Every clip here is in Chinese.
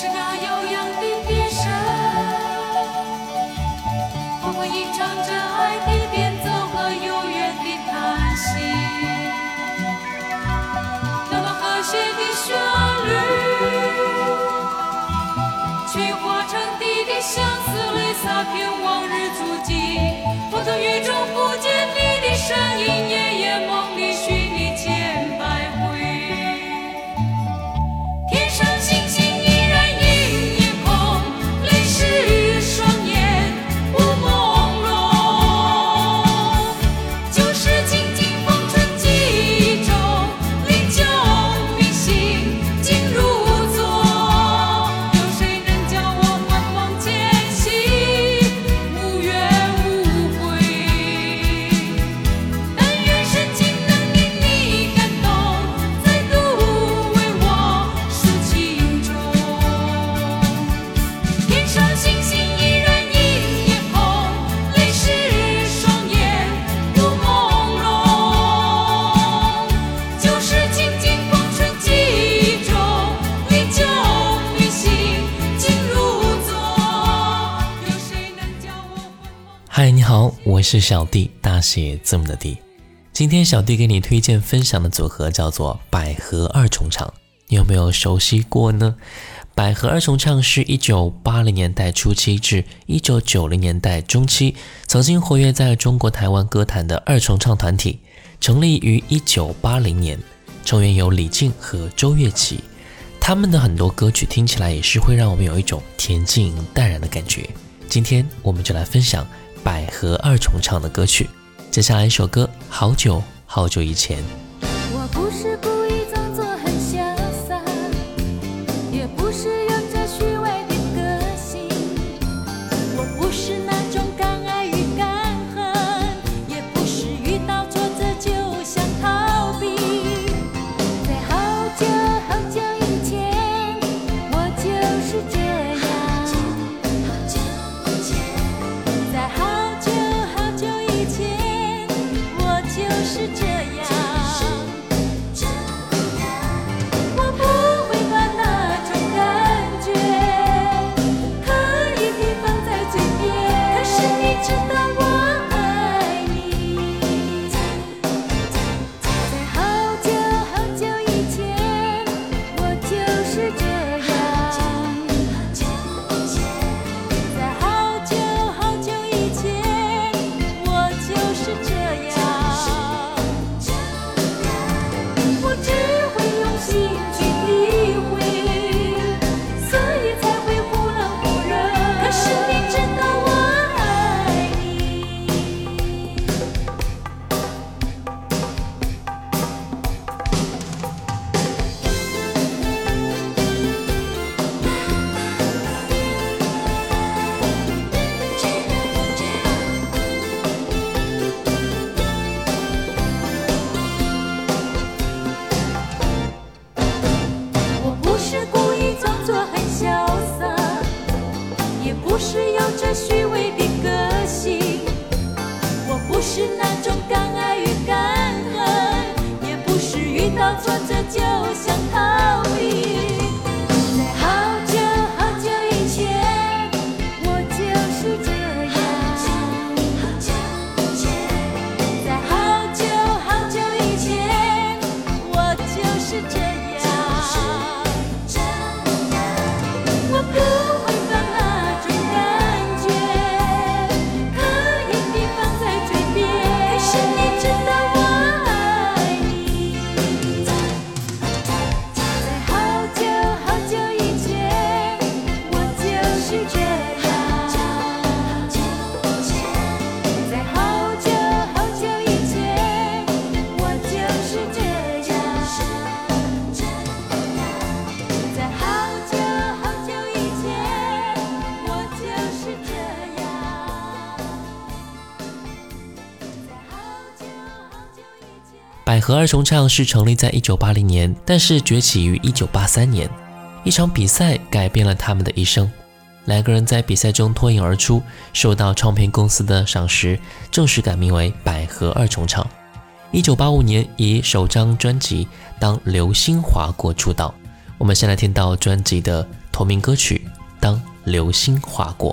是那悠扬的笛声，仿佛吟唱着爱的变奏和悠远的叹息。那么和谐的旋律，却化成滴滴相思泪洒遍往日足迹。风中雨中不见你的身影，小弟，大写字母的弟。今天小弟给你推荐分享的组合叫做百合二重唱，你有没有熟悉过呢？百合二重唱是一九八零年代初期至一九九零年代中期，曾经活跃在中国台湾歌坛的二重唱团体，成立于一九八零年，成员有李静和周月琪。他们的很多歌曲听起来也是会让我们有一种恬静淡然的感觉。今天我们就来分享百合二重唱的歌曲。接下来一首歌《好久好久以前》。百合二重唱是成立在一九八零年，但是崛起于一九八三年。一场比赛改变了他们的一生。两个人在比赛中脱颖而出，受到唱片公司的赏识，正式改名为百合二重唱。一九八五年以首张专辑《当流星划过》出道。我们先来听到专辑的同名歌曲《当流星划过》。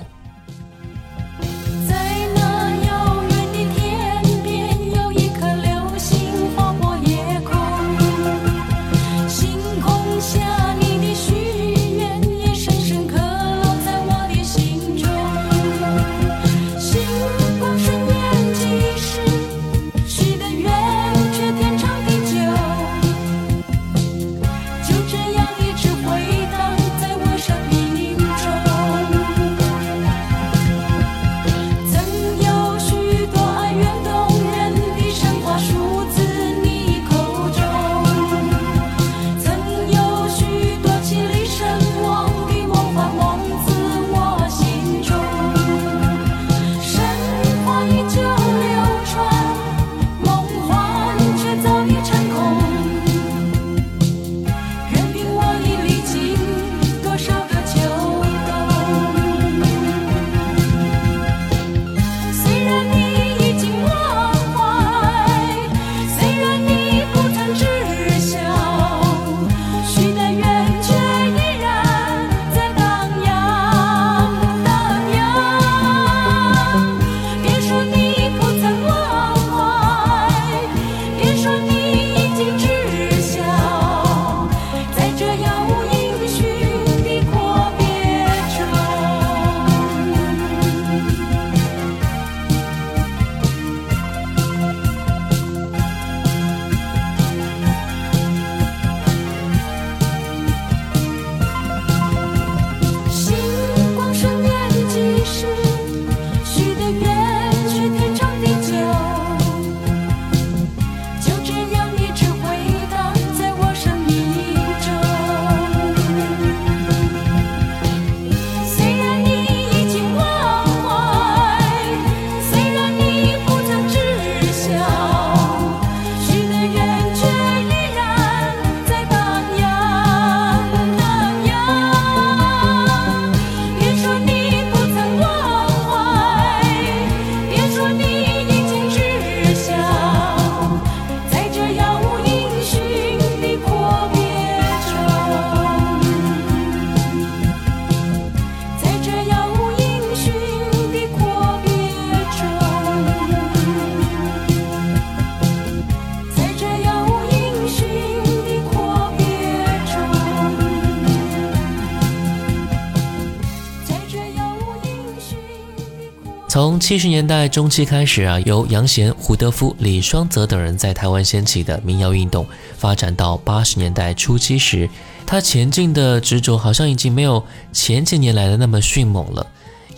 从七十年代中期开始啊，由杨贤、胡德夫、李双泽等人在台湾掀起的民谣运动，发展到八十年代初期时，他前进的执着好像已经没有前几年来的那么迅猛了。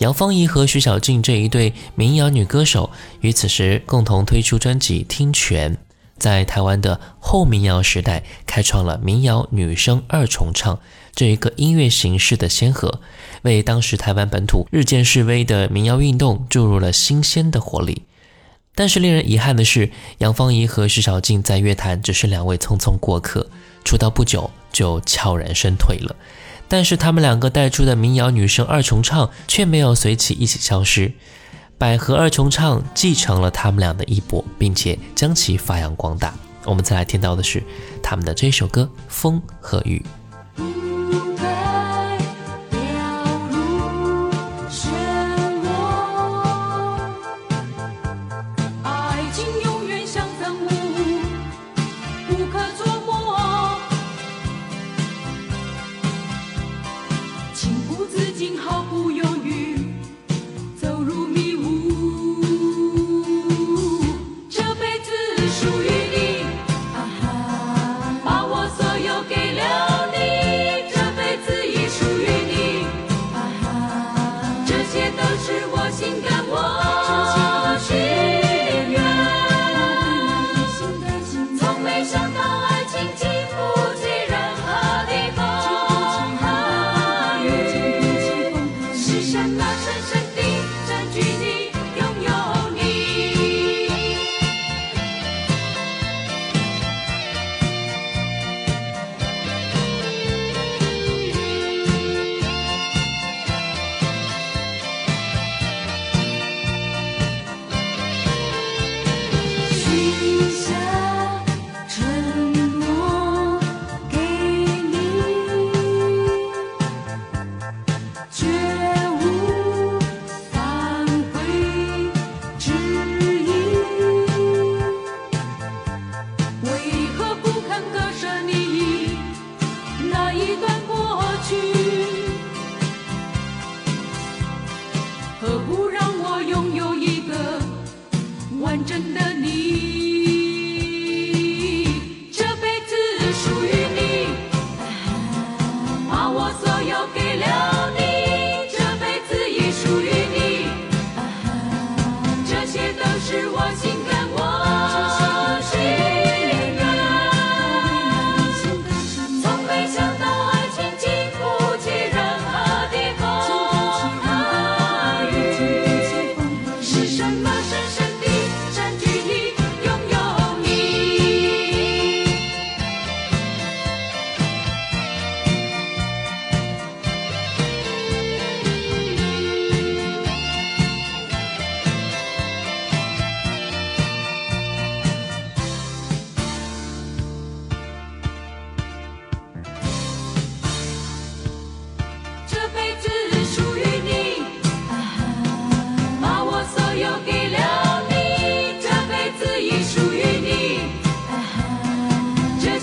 杨芳仪和徐小静这一对民谣女歌手于此时共同推出专辑《听泉》，在台湾的后民谣时代，开创了民谣女声二重唱这一个音乐形式的先河。为当时台湾本土日渐式微的民谣运动注入了新鲜的活力，但是令人遗憾的是，杨芳仪和徐小静在乐坛只是两位匆匆过客，出道不久就悄然身退了。但是他们两个带出的民谣女声二重唱却没有随其一起消失，百合二重唱继承了他们俩的衣钵，并且将其发扬光大。我们再来听到的是他们的这首歌《风和雨》。所有给了。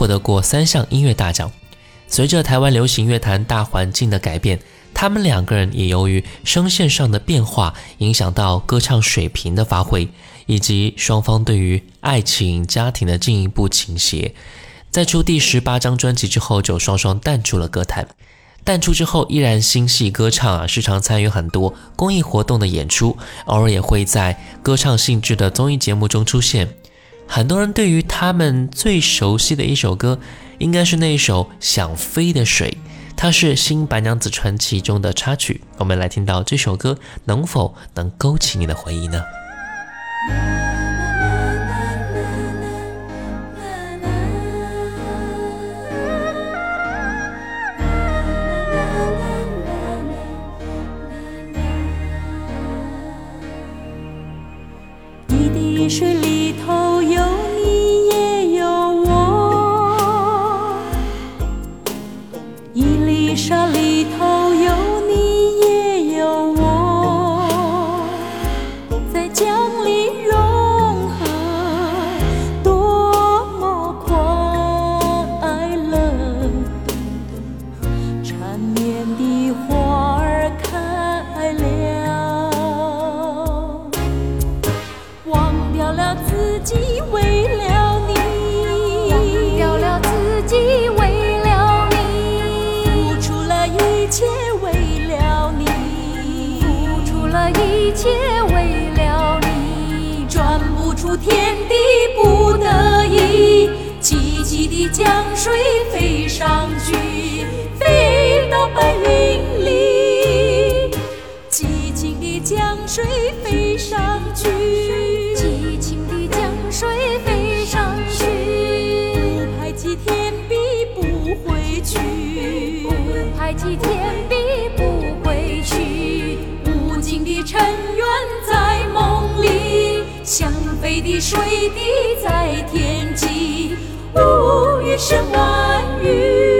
获得过三项音乐大奖。随着台湾流行乐坛大环境的改变，他们两个人也由于声线上的变化，影响到歌唱水平的发挥，以及双方对于爱情、家庭的进一步倾斜。在出第十八张专辑之后，就双双淡出了歌坛。淡出之后，依然心系歌唱啊，时常参与很多公益活动的演出，偶尔也会在歌唱性质的综艺节目中出现。很多人对于他们最熟悉的一首歌，应该是那一首《想飞的水》，它是《新白娘子传奇》中的插曲。我们来听到这首歌，能否能勾起你的回忆呢？己，为了你，忘掉了自己，为了你，付出了一切，为了你，付出了一切，为了你，转不出天地，想飞的水滴在天际，无语声万语。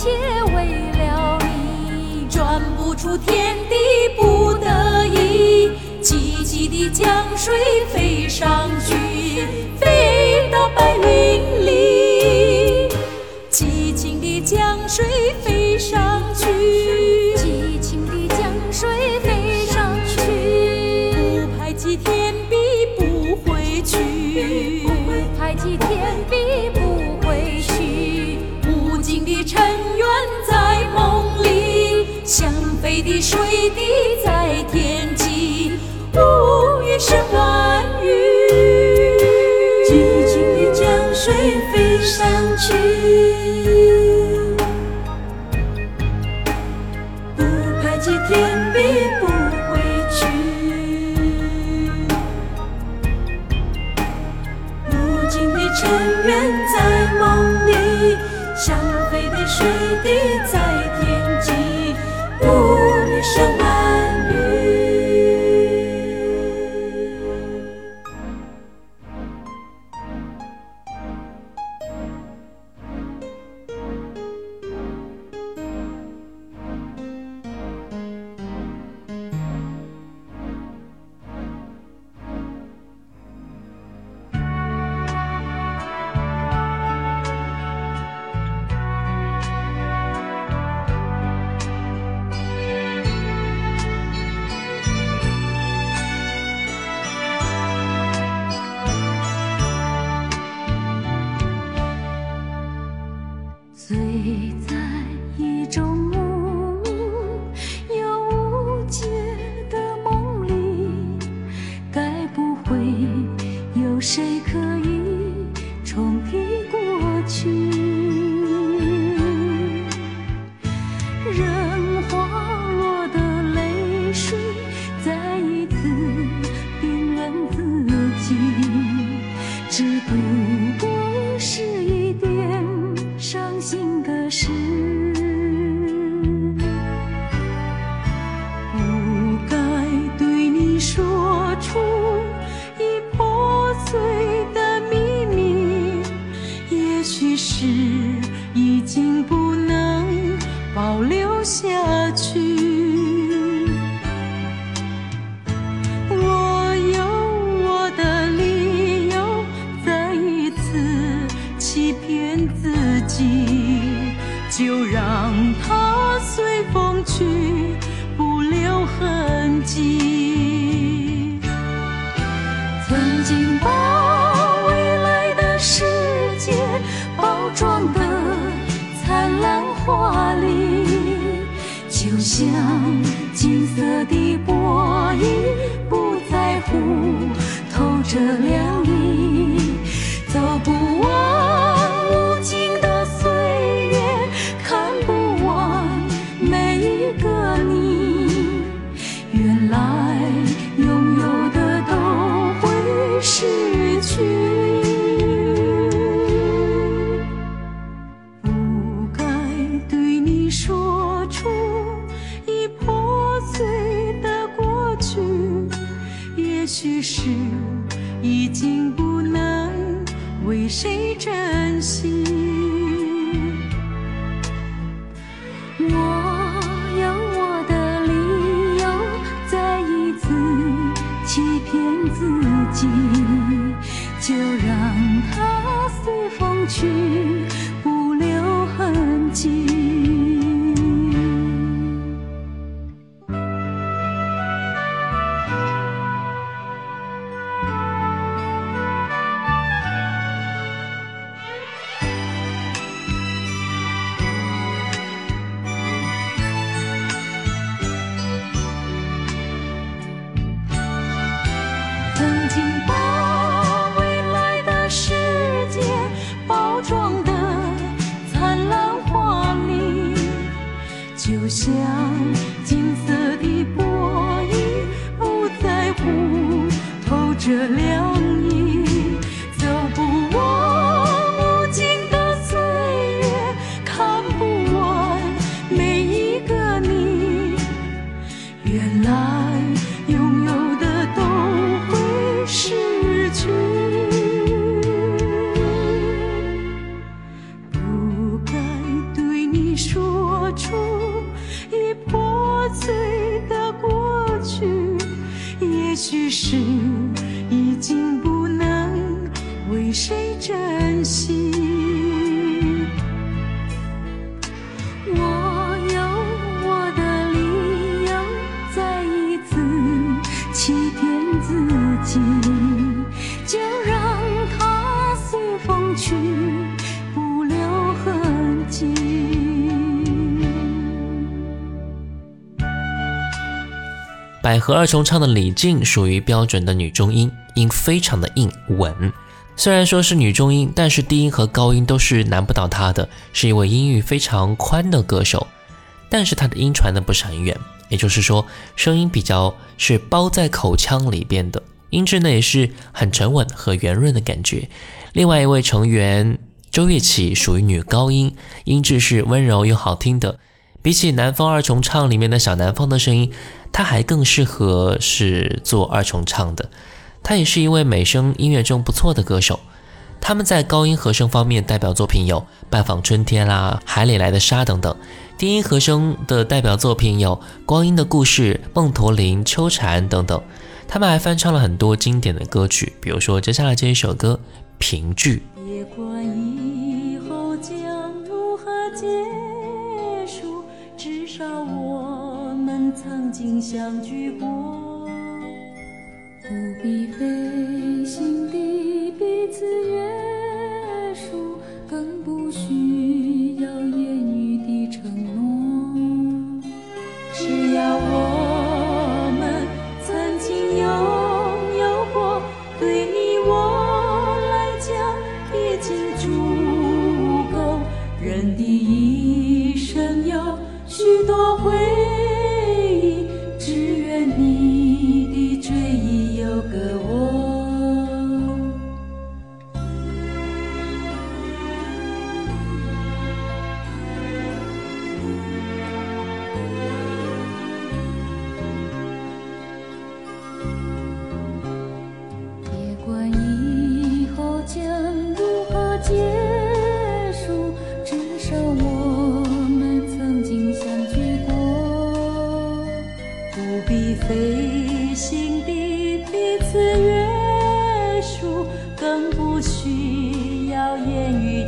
切为了你，转不出天地不得已，急急地江水飞上去。水滴在天际，乌云是白云。激情的江水飞上去，不怕击天壁不回去。如今的尘缘在梦里，相会的水滴。谁金色的波衣，不在乎透着凉意。百合二重唱的李静属于标准的女中音，音非常的硬稳。虽然说是女中音，但是低音和高音都是难不倒她的，是一位音域非常宽的歌手。但是她的音传的不是很远，也就是说声音比较是包在口腔里边的，音质呢也是很沉稳和圆润的感觉。另外一位成员周月启属于女高音，音质是温柔又好听的。比起南方二重唱里面的小南方的声音，他还更适合是做二重唱的。他也是一位美声音乐中不错的歌手。他们在高音和声方面代表作品有《拜访春天》啦，《海里来的沙》等等。低音和声的代表作品有《光阴的故事》《梦驼铃》《秋蝉》等等。他们还翻唱了很多经典的歌曲，比如说接下来这一首歌《凭据》。曾经相聚过。不必费心次约束，更不需要言语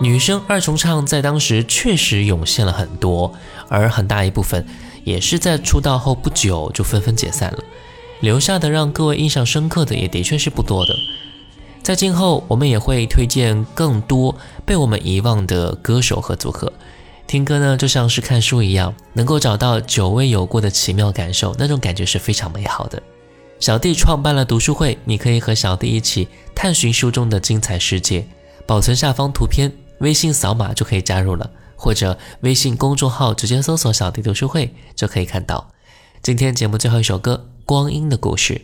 女生二重唱在当时确实涌现了很多，而很大一部分也是在出道后不久就纷纷解散了，留下的让各位印象深刻的也的确是不多的。在今后，我们也会推荐更多被我们遗忘的歌手和组合。听歌呢，就像是看书一样，能够找到久未有过的奇妙感受，那种感觉是非常美好的。小弟创办了读书会，你可以和小弟一起探寻书中的精彩世界。保存下方图片，微信扫码就可以加入了，或者微信公众号直接搜索“小弟读书会”就可以看到。今天节目最后一首歌《光阴的故事》，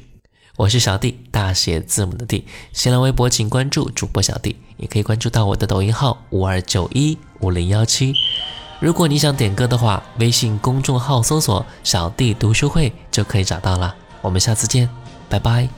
我是小弟，大写字母的弟。新浪微博请关注主播小弟，也可以关注到我的抖音号五二九一五零幺七。如果你想点歌的话，微信公众号搜索“小弟读书会”就可以找到了。我们下次见，拜拜。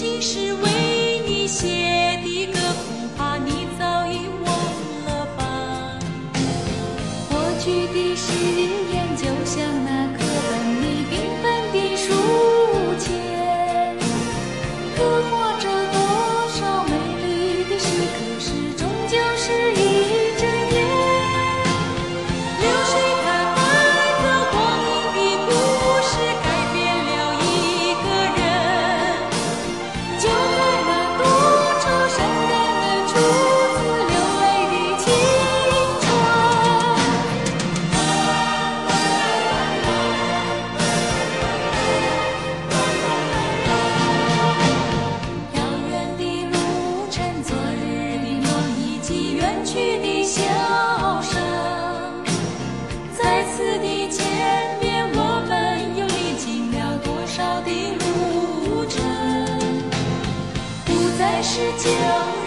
今世为是旧